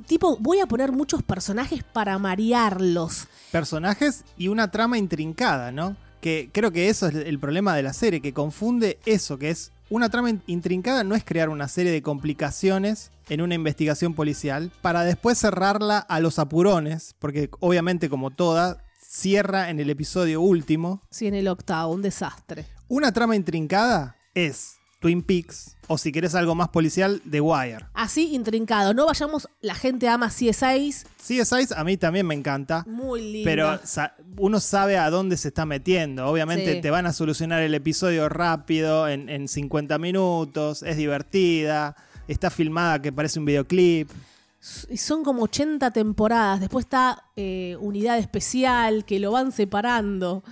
tipo, voy a poner muchos personajes para marearlos. Personajes y una trama intrincada, ¿no? Que creo que eso es el problema de la serie, que confunde eso, que es una trama in- intrincada, no es crear una serie de complicaciones en una investigación policial para después cerrarla a los apurones, porque obviamente como toda, cierra en el episodio último. Sí, en el octavo, un desastre. Una trama intrincada es Twin Peaks, o si querés algo más policial, The Wire. Así, intrincado. No vayamos, la gente ama CSI, CSI a mí también me encanta. muy lindo. Pero sa- uno sabe a dónde se está metiendo. Obviamente Sí. te van a solucionar el episodio rápido, en, en 50 minutos, es divertida, está filmada que parece un videoclip. Y son como 80 temporadas. Después está eh, Unidad Especial, que lo van separando.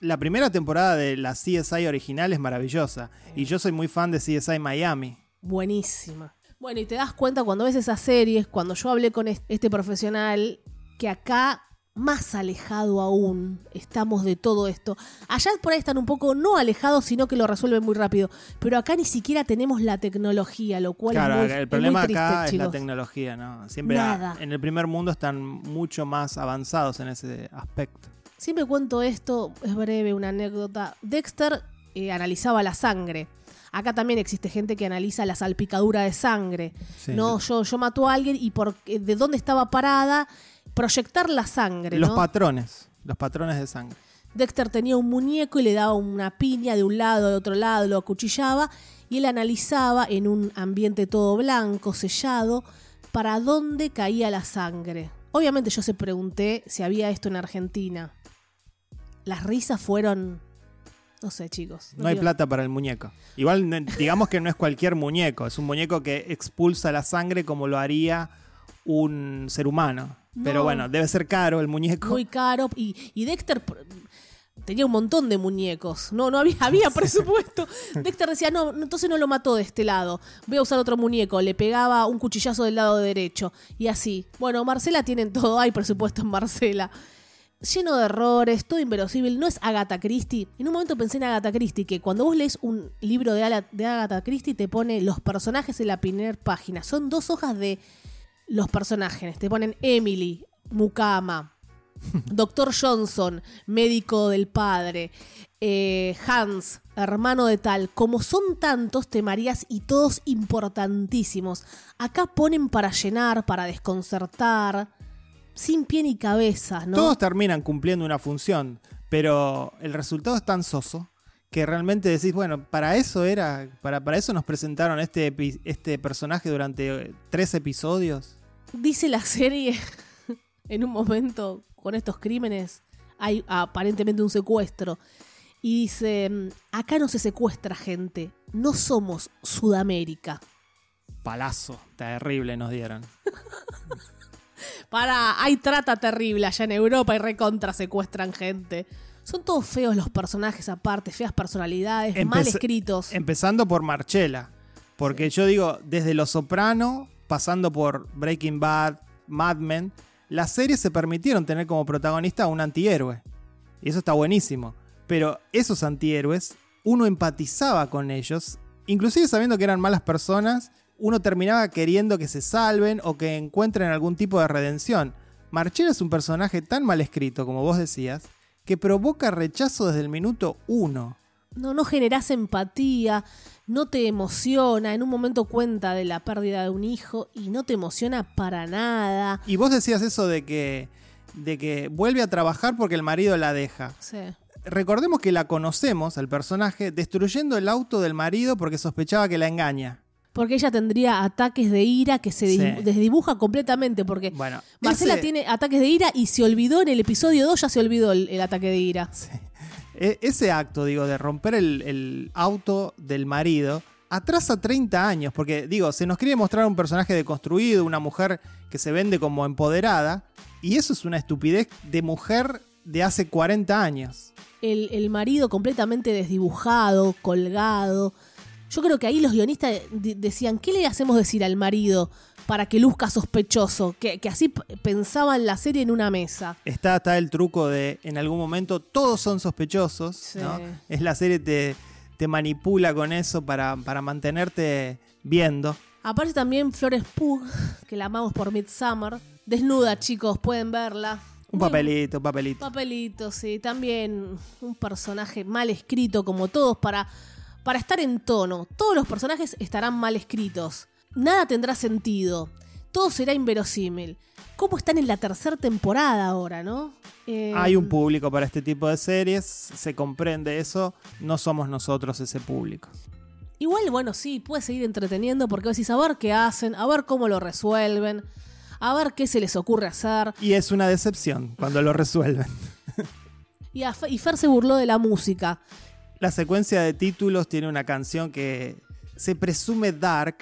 La primera temporada de la CSI original es maravillosa. Y yo soy muy fan de CSI Miami. Buenísima. Bueno, y te das cuenta cuando ves esas series, cuando yo hablé con es- este profesional, que acá, más alejado aún, estamos de todo esto. Allá por ahí están un poco no alejados, sino que lo resuelven muy rápido. Pero acá ni siquiera tenemos la tecnología, lo cual Claro, es muy, el es problema muy triste, acá es la tecnología, ¿no? Siempre Nada. en el primer mundo están mucho más avanzados en ese aspecto. Siempre cuento esto, es breve, una anécdota. Dexter eh, analizaba la sangre. Acá también existe gente que analiza la salpicadura de sangre. Sí. No, yo, yo mato a alguien y por eh, de dónde estaba parada, proyectar la sangre. Los ¿no? patrones, los patrones de sangre. Dexter tenía un muñeco y le daba una piña de un lado, de otro lado, lo acuchillaba y él analizaba en un ambiente todo blanco, sellado, para dónde caía la sangre. Obviamente yo se pregunté si había esto en Argentina. Las risas fueron... No sé, chicos. No hay digo- plata para el muñeco. Igual digamos que no es cualquier muñeco, es un muñeco que expulsa la sangre como lo haría un ser humano. Pero No. bueno, debe ser caro el muñeco. Muy caro. Y, y Dexter tenía un montón de muñecos. No, no había, había presupuesto. Dexter decía, no, entonces no lo mató de este lado. Voy a usar otro muñeco. Le pegaba un cuchillazo del lado derecho. Y así. Bueno, Marcela tienen todo. Hay presupuesto en Marcela. Lleno de errores, todo inverosímil. No es Agatha Christie. En un momento pensé en Agatha Christie, que cuando vos lees un libro de Agatha Christie te pone los personajes en la primera página. Son dos hojas de los personajes. Te ponen Emily, Mukama, Doctor Johnson, médico del padre, eh, Hans, hermano de tal. Como son tantos, te marías y todos importantísimos. Acá ponen para llenar, para desconcertar, sin pie ni cabeza, ¿no? Todos terminan cumpliendo una función, pero el resultado es tan soso que realmente decís, bueno, para eso era, para, para eso nos presentaron este, este personaje durante tres episodios. Dice la serie, en un momento, con estos crímenes, hay aparentemente un secuestro. Y dice, mm, acá no se secuestra gente, no somos Sudamérica. Palazo, terrible nos dieron. Para, hay trata terrible allá en Europa y recontra secuestran gente. Son todos feos los personajes aparte, feas personalidades, mal escritos. Empezando por Marchella. Porque yo digo, desde Los Soprano, pasando por Breaking Bad, Mad Men, las series se permitieron tener como protagonista a un antihéroe. Y eso está buenísimo. Pero esos antihéroes, uno empatizaba con ellos, inclusive sabiendo que eran malas personas, uno terminaba queriendo que se salven o que encuentren algún tipo de redención. Marchera es un personaje tan mal escrito, como vos decías, que provoca rechazo desde el minuto uno. No, no generás empatía, no te emociona, en un momento cuenta de la pérdida de un hijo y no te emociona para nada. Y vos decías eso de que, de que vuelve a trabajar porque el marido la deja. Sí. Recordemos que la conocemos, al personaje, destruyendo el auto del marido porque sospechaba que la engaña. Porque ella tendría ataques de ira que se Sí. des- desdibuja completamente. Porque Bueno, Marcela ese- tiene ataques de ira y se olvidó en el episodio 2, ya se olvidó el, el ataque de ira. E- ese acto, digo, de romper el, auto del marido, atrasa 30 años, porque, digo, se nos quiere mostrar un personaje deconstruido, una mujer que se vende como empoderada, y eso es una estupidez de mujer de hace 40 años. El, el marido completamente desdibujado, colgado. Yo creo que ahí los guionistas de- decían, ¿qué le hacemos decir al marido para que luzca sospechoso? Que, que así pensaban la serie en una mesa. Está, está el truco de, en algún momento, todos son sospechosos, Sí. ¿no? Es la serie te, te manipula con eso para, para mantenerte viendo. Aparece también Flores Pugh, que la amamos por Midsummer. Desnuda, chicos, pueden verla. Un papelito, un papelito. Papelito, sí. También un personaje mal escrito, como todos, para, para estar en tono. Todos los personajes estarán mal escritos. Nada tendrá sentido. Todo será inverosímil. ¿Cómo están en la tercera temporada ahora, no? Eh, Hay un público para este tipo de series, se comprende eso, no somos nosotros ese público. Igual, bueno, sí, puede seguir entreteniendo porque decís a ver qué hacen, a ver cómo lo resuelven, a ver qué se les ocurre hacer. Y es una decepción cuando lo resuelven. Y, a y Fer se burló de la música. La secuencia de títulos tiene una canción que se presume dark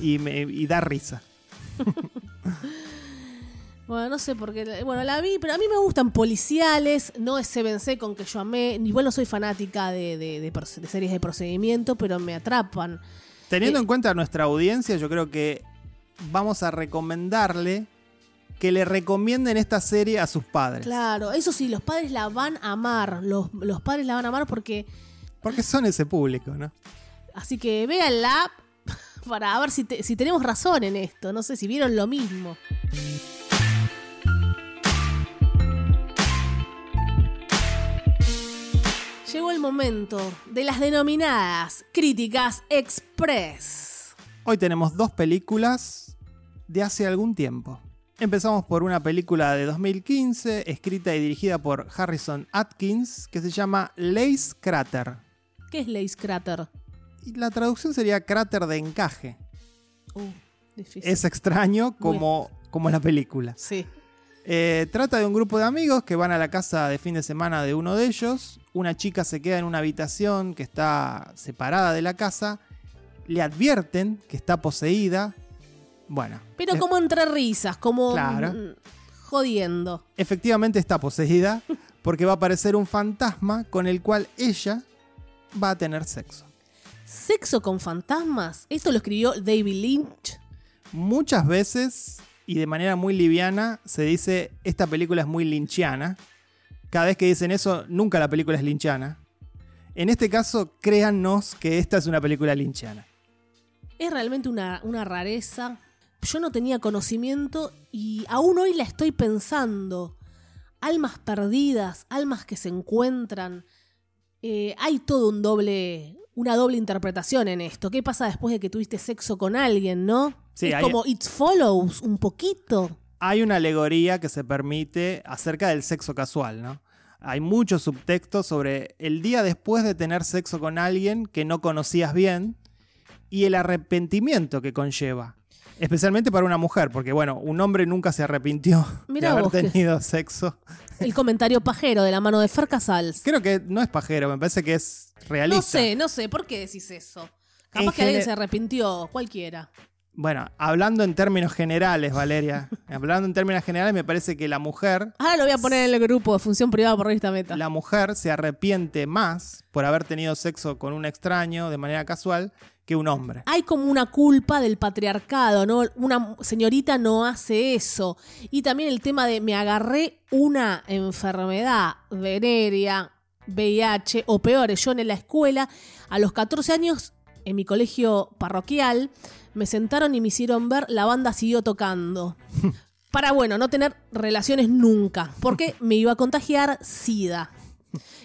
y, me- y da risa. Bueno, no sé por qué. Bueno, la vi, pero a mí me gustan policiales. No es Seven con que yo amé. Igual no soy fanática de, de- de proce- de series de procedimiento, pero me atrapan. Teniendo Eh, en cuenta nuestra audiencia, yo creo que vamos a recomendarle que le recomienden esta serie a sus padres. Claro, eso sí, los padres la van a amar. Los, los padres la van a amar porque. Porque son ese público, ¿no? Así que véanla para ver si, te- si tenemos razón en esto. No sé si vieron lo mismo. Llegó el momento de las denominadas críticas express. Hoy tenemos dos películas de hace algún tiempo. Empezamos por una película de 2015, escrita y dirigida por Harrison Atkins, que se llama Lace Crater. ¿Qué es Lace Crater? Y la traducción sería cráter de encaje. Uh, difícil. Es extraño como, como la película. Sí. Eh, trata de un grupo de amigos que van a la casa de fin de semana de uno de ellos. Una chica se queda en una habitación que está separada de la casa. Le advierten que está poseída. Bueno. Pero eh, como entre risas, como Claro. mm, jodiendo. efectivamente está poseída porque va a aparecer un fantasma con el cual ella va a tener sexo. ¿Sexo con fantasmas? Esto lo escribió David Lynch. Muchas veces y de manera muy liviana se dice esta película es muy lynchiana. Cada vez que dicen eso, nunca la película es lynchiana. En este caso, créannos que esta es una película lynchiana. Es realmente una, una rareza. Yo no tenía conocimiento y aún hoy la estoy pensando. Almas perdidas, almas que se encuentran. Eh, hay todo un doble, una doble interpretación en esto. ¿Qué pasa después de que tuviste sexo con alguien, no? Sí, es hay- como It Follows un poquito. Hay una alegoría que se permite acerca del sexo casual, ¿no? Hay muchos subtextos sobre el día después de tener sexo con alguien que no conocías bien y el arrepentimiento que conlleva. Especialmente para una mujer, porque bueno, un hombre nunca se arrepintió Mirá de haber que- tenido sexo. El comentario pajero de la mano de Fer Casals. Creo que no es pajero, me parece que es realista. No sé, no sé, ¿por qué decís eso? Capaz En que alguien se arrepintió, cualquiera. Bueno, hablando en términos generales, Valeria, hablando en términos generales, me parece que la mujer, Ahora lo voy a poner en el grupo de función privada por revista Meta. la mujer se arrepiente más por haber tenido sexo con un extraño de manera casual que un hombre. Hay como una culpa del patriarcado, ¿no? Una señorita no hace eso. Y también el tema de me agarré una enfermedad venérea VIH o peores. Yo en la escuela, a los 14 años, en mi colegio parroquial, me sentaron y me hicieron ver la banda siguió tocando. Para, bueno, no tener relaciones nunca, porque me iba a contagiar SIDA.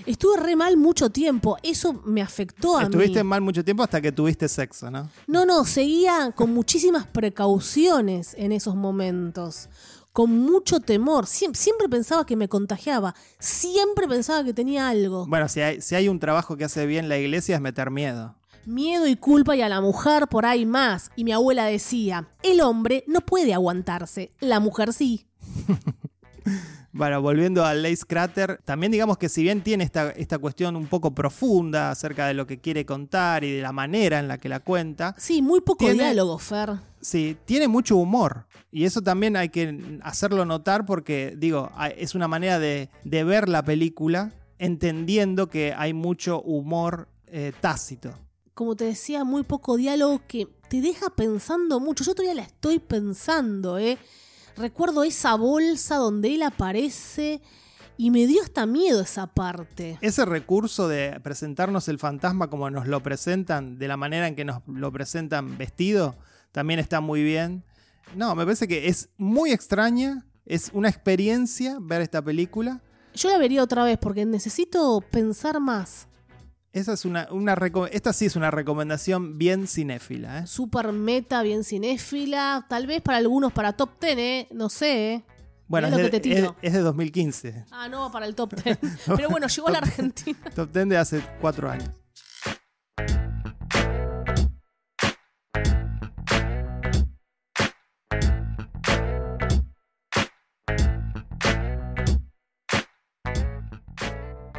Estuve re mal mucho tiempo, eso me afectó a Estuviste mí. mal mucho tiempo hasta que tuviste sexo, ¿no? No, no, seguía con muchísimas precauciones en esos momentos, con mucho temor. Siem- siempre pensaba que me contagiaba, siempre pensaba que tenía algo. Bueno, si hay, si hay un trabajo que hace bien la iglesia es meter miedo. Miedo y culpa y a la mujer por ahí más. Y mi abuela decía, el hombre no puede aguantarse, la mujer sí. Bueno, volviendo a Lace Crater, también digamos que si bien tiene esta, esta cuestión un poco profunda acerca de lo que quiere contar y de la manera en la que la cuenta, Sí, muy poco Tiene- diálogo, Fer. sí, tiene mucho humor. Y eso también hay que hacerlo notar porque, digo, es una manera de, de ver la película entendiendo que hay mucho humor eh, tácito. Como te decía, muy poco diálogo que te deja pensando mucho. Yo todavía la estoy pensando, ¿eh? Recuerdo esa bolsa donde él aparece y me dio hasta miedo esa parte. Ese recurso de presentarnos el fantasma como nos lo presentan, de la manera en que nos lo presentan vestido, también está muy bien. No, me parece que es muy extraña, es una experiencia ver esta película. Yo la vería otra vez porque necesito pensar más. Esa es una, una esta sí es una recomendación bien cinéfila. ¿eh? Super meta, bien cinéfila. Tal vez para algunos para top 10, ¿eh? No sé, ¿eh? Bueno, es de, es- es de 2015. Ah, no, para el top 10. Pero bueno, llegó a la Argentina. Top 10 de hace cuatro años.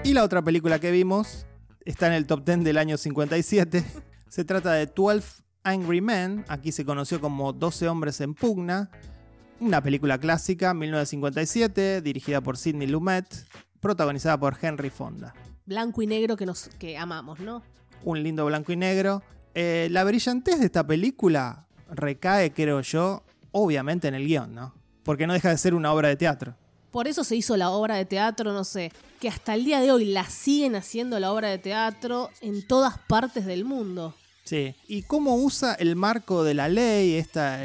Y la otra película que vimos está en el top 10 del año 57. Se trata de 12 Angry Men, aquí se conoció como 12 hombres en pugna. Una película clásica, 1957, dirigida por Sidney Lumet, protagonizada por Henry Fonda. Blanco y negro que, nos, que amamos, ¿no? Un lindo blanco y negro. Eh, la brillantez de esta película recae, creo yo, obviamente en el guion, ¿no? Porque no deja de ser una obra de teatro. Por eso se hizo la obra de teatro, no sé, que hasta el día de hoy la siguen haciendo la obra de teatro en todas partes del mundo. Sí. ¿Y cómo usa el marco de la ley, esta,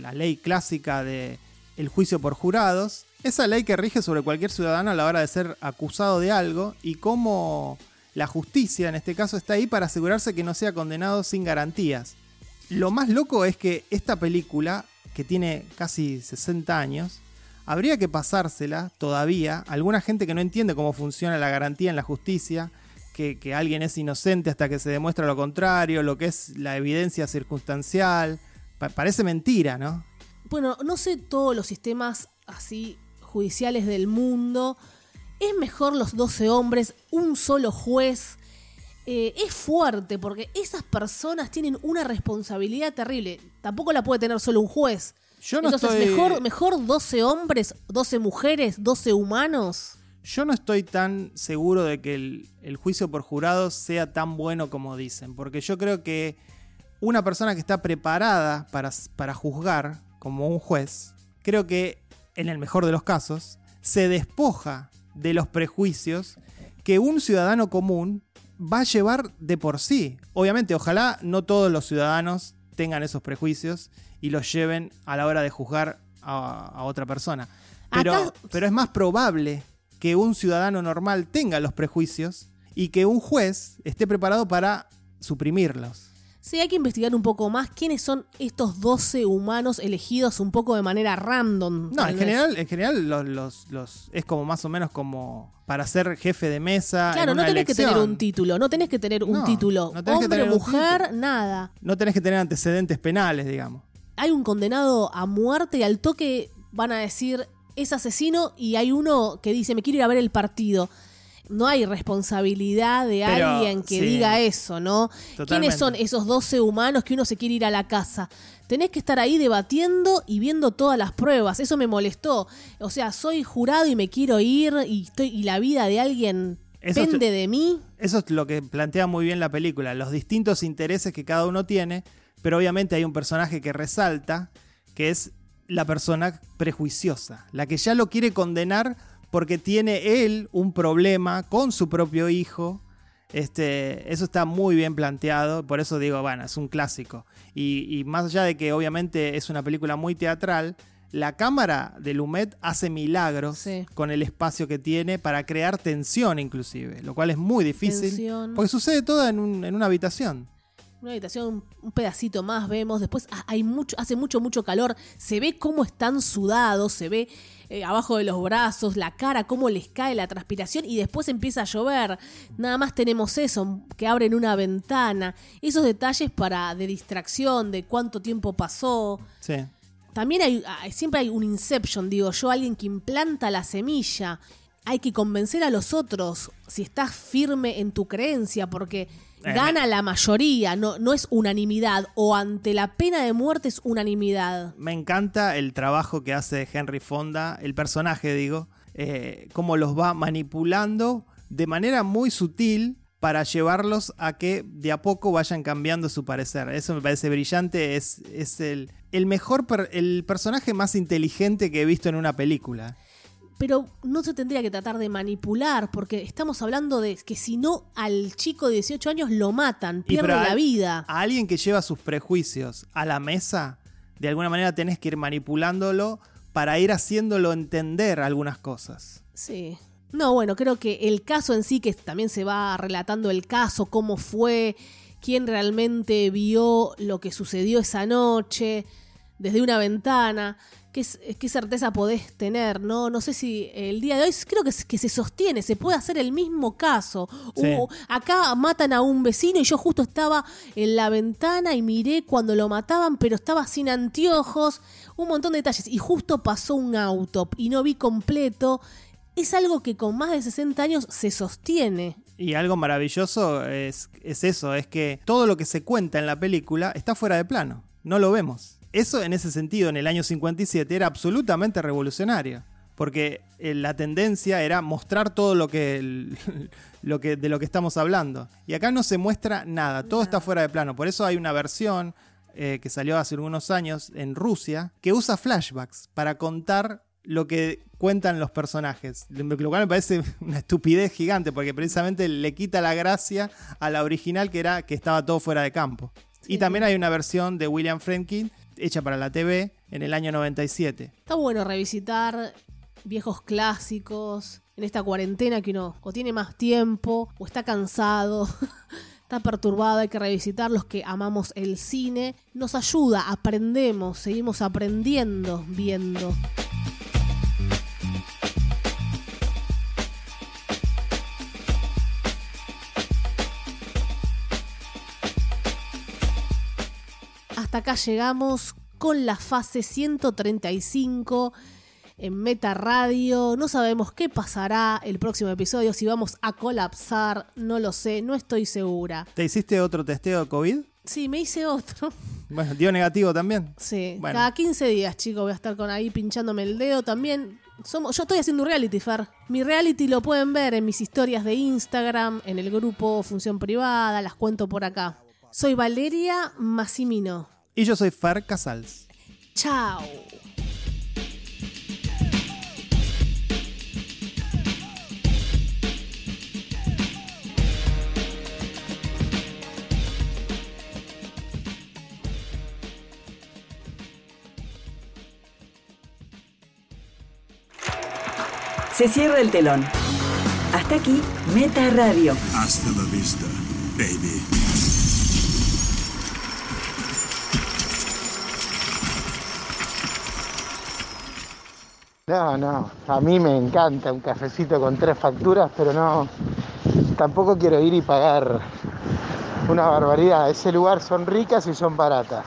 la ley clásica de el juicio por jurados, esa ley que rige sobre cualquier ciudadano a la hora de ser acusado de algo y cómo la justicia en este caso está ahí para asegurarse que no sea condenado sin garantías? Lo más loco es que esta película, que tiene casi 60 años, habría que pasársela todavía a alguna gente que no entiende cómo funciona la garantía en la justicia, que, alguien es inocente hasta que se demuestra lo contrario, lo que es la evidencia circunstancial. Pa- parece mentira, ¿no? Bueno, no sé todos los sistemas así judiciales del mundo. Es mejor los 12 hombres, un solo juez. Eh, es fuerte porque esas personas tienen una responsabilidad terrible. Tampoco la puede tener solo un juez. Yo no Entonces, estoy- mejor, mejor 12 hombres, 12 mujeres, 12 humanos. Yo no estoy tan seguro de que el, el juicio por jurados sea tan bueno como dicen, porque yo creo que una persona que está preparada para, para juzgar como un juez, creo que en el mejor de los casos, se despoja de los prejuicios que un ciudadano común va a llevar de por sí. Obviamente, ojalá no todos los ciudadanos tengan esos prejuicios y los lleven a la hora de juzgar a, a otra persona. Pero, Acá- pero es más probable que un ciudadano normal tenga los prejuicios y que un juez esté preparado para suprimirlos. Sí, hay que investigar un poco más quiénes son estos 12 humanos elegidos un poco de manera random. No, en vez. general, en general los, los- los- es como más o menos como para ser jefe de mesa. Claro, en no tenés que tener un título, no tenés que tener un No, título. no tenés que Hombre, tener un mujer, título. nada. No tenés que tener antecedentes penales, digamos. Hay un condenado a muerte y al toque van a decir es asesino y hay uno que dice me quiero ir a ver el partido. No hay responsabilidad de Pero, alguien que sí. diga eso, ¿no? Totalmente. ¿Quiénes son esos 12 humanos que uno se quiere ir a la casa? Tenés que estar ahí debatiendo y viendo todas las pruebas. Eso me molestó. O sea, soy jurado y me quiero ir y, estoy, y la vida de alguien Eso pende te- de mí. Eso es lo que plantea muy bien la película, los distintos intereses que cada uno tiene, pero obviamente hay un personaje que resalta, que es la persona prejuiciosa, la que ya lo quiere condenar porque tiene él un problema con su propio hijo. Este, eso está muy bien planteado, por eso digo, bueno, es un clásico. Y, y más allá de que obviamente es una película muy teatral, la cámara de Lumet hace milagros Sí. con el espacio que tiene para crear tensión inclusive, lo cual es muy difícil. Tensión. Porque sucede todo en, un- en una habitación. Una habitación, un pedacito más vemos. Después ah, hay mucho, hace mucho, mucho calor. Se ve cómo están sudados, se ve eh, abajo de los brazos, la cara, cómo les cae la transpiración y después empieza a llover. Nada más tenemos eso, que abren una ventana. Esos detalles para de distracción, de cuánto tiempo pasó. Sí. También hay, hay- siempre hay un inception, digo yo, alguien que implanta la semilla. Hay que convencer a los otros si estás firme en tu creencia, porque gana la mayoría, no, no es unanimidad, o ante la pena de muerte es unanimidad. Me encanta el trabajo que hace Henry Fonda, el personaje, digo, eh, cómo los va manipulando de manera muy sutil para llevarlos a que de a poco vayan cambiando su parecer. Eso me parece brillante, es, es el, el mejor, per- el personaje más inteligente que he visto en una película. Pero no se tendría que tratar de manipular, porque estamos hablando de que si no al chico de 18 años lo matan, pierde a- la vida. A alguien que lleva sus prejuicios a la mesa, de alguna manera tenés que ir manipulándolo para ir haciéndolo entender algunas cosas. Sí. No, bueno, creo que el caso en sí, que también se va relatando el caso, cómo fue, quién realmente vio lo que sucedió esa noche, desde una ventana, qué, s- qué certeza podés tener, ¿no? No sé si el día de hoy creo que, se- que se sostiene, se puede hacer el mismo caso. Sí. Uh, acá matan a un vecino y yo justo estaba en la ventana y miré cuando lo mataban, pero estaba sin anteojos, un montón de detalles. Y justo pasó un auto y no vi completo. Es algo que con más de 60 años se sostiene. Y algo maravilloso es, es eso, es que todo lo que se cuenta en la película está fuera de plano, no lo vemos. Eso en ese sentido en el año 57 era absolutamente revolucionario, porque eh, la tendencia era mostrar todo lo que, el- lo que de lo que estamos hablando. Y acá no se muestra nada, todo está fuera de plano. Por eso hay una versión eh, que salió hace algunos años en Rusia que usa flashbacks para contar lo que cuentan los personajes. Lo cual me parece una estupidez gigante, porque precisamente le quita la gracia a la original que era que estaba todo fuera de campo. Y también hay una versión de William Friedkin hecha para la TV en el año 97. Está bueno revisitar viejos clásicos en esta cuarentena que uno o tiene más tiempo o está cansado, está perturbado, hay que revisitar los que amamos el cine. Nos ayuda, aprendemos, seguimos aprendiendo, viendo. Hasta acá llegamos con la fase 135 en Meta Radio. No sabemos qué pasará el próximo episodio, si vamos a colapsar, no lo sé, no estoy segura. ¿Te hiciste otro testeo de COVID? Sí, me hice otro. Bueno, dio negativo también. Sí, Bueno. cada 15 días, chicos, voy a estar con ahí pinchándome el dedo también. Somos, yo estoy haciendo un reality, Fer. Mi reality lo pueden ver en mis historias de Instagram, en el grupo Función Privada, las cuento por acá. Soy Valeria Massimino. Y yo soy Fer Casals. Chao. Se cierra el telón. Hasta aquí, Meta Radio. Hasta la vista, baby. No, no, a mí me encanta un cafecito con tres facturas, pero no, tampoco quiero ir y pagar una barbaridad. Ese lugar son ricas y son baratas.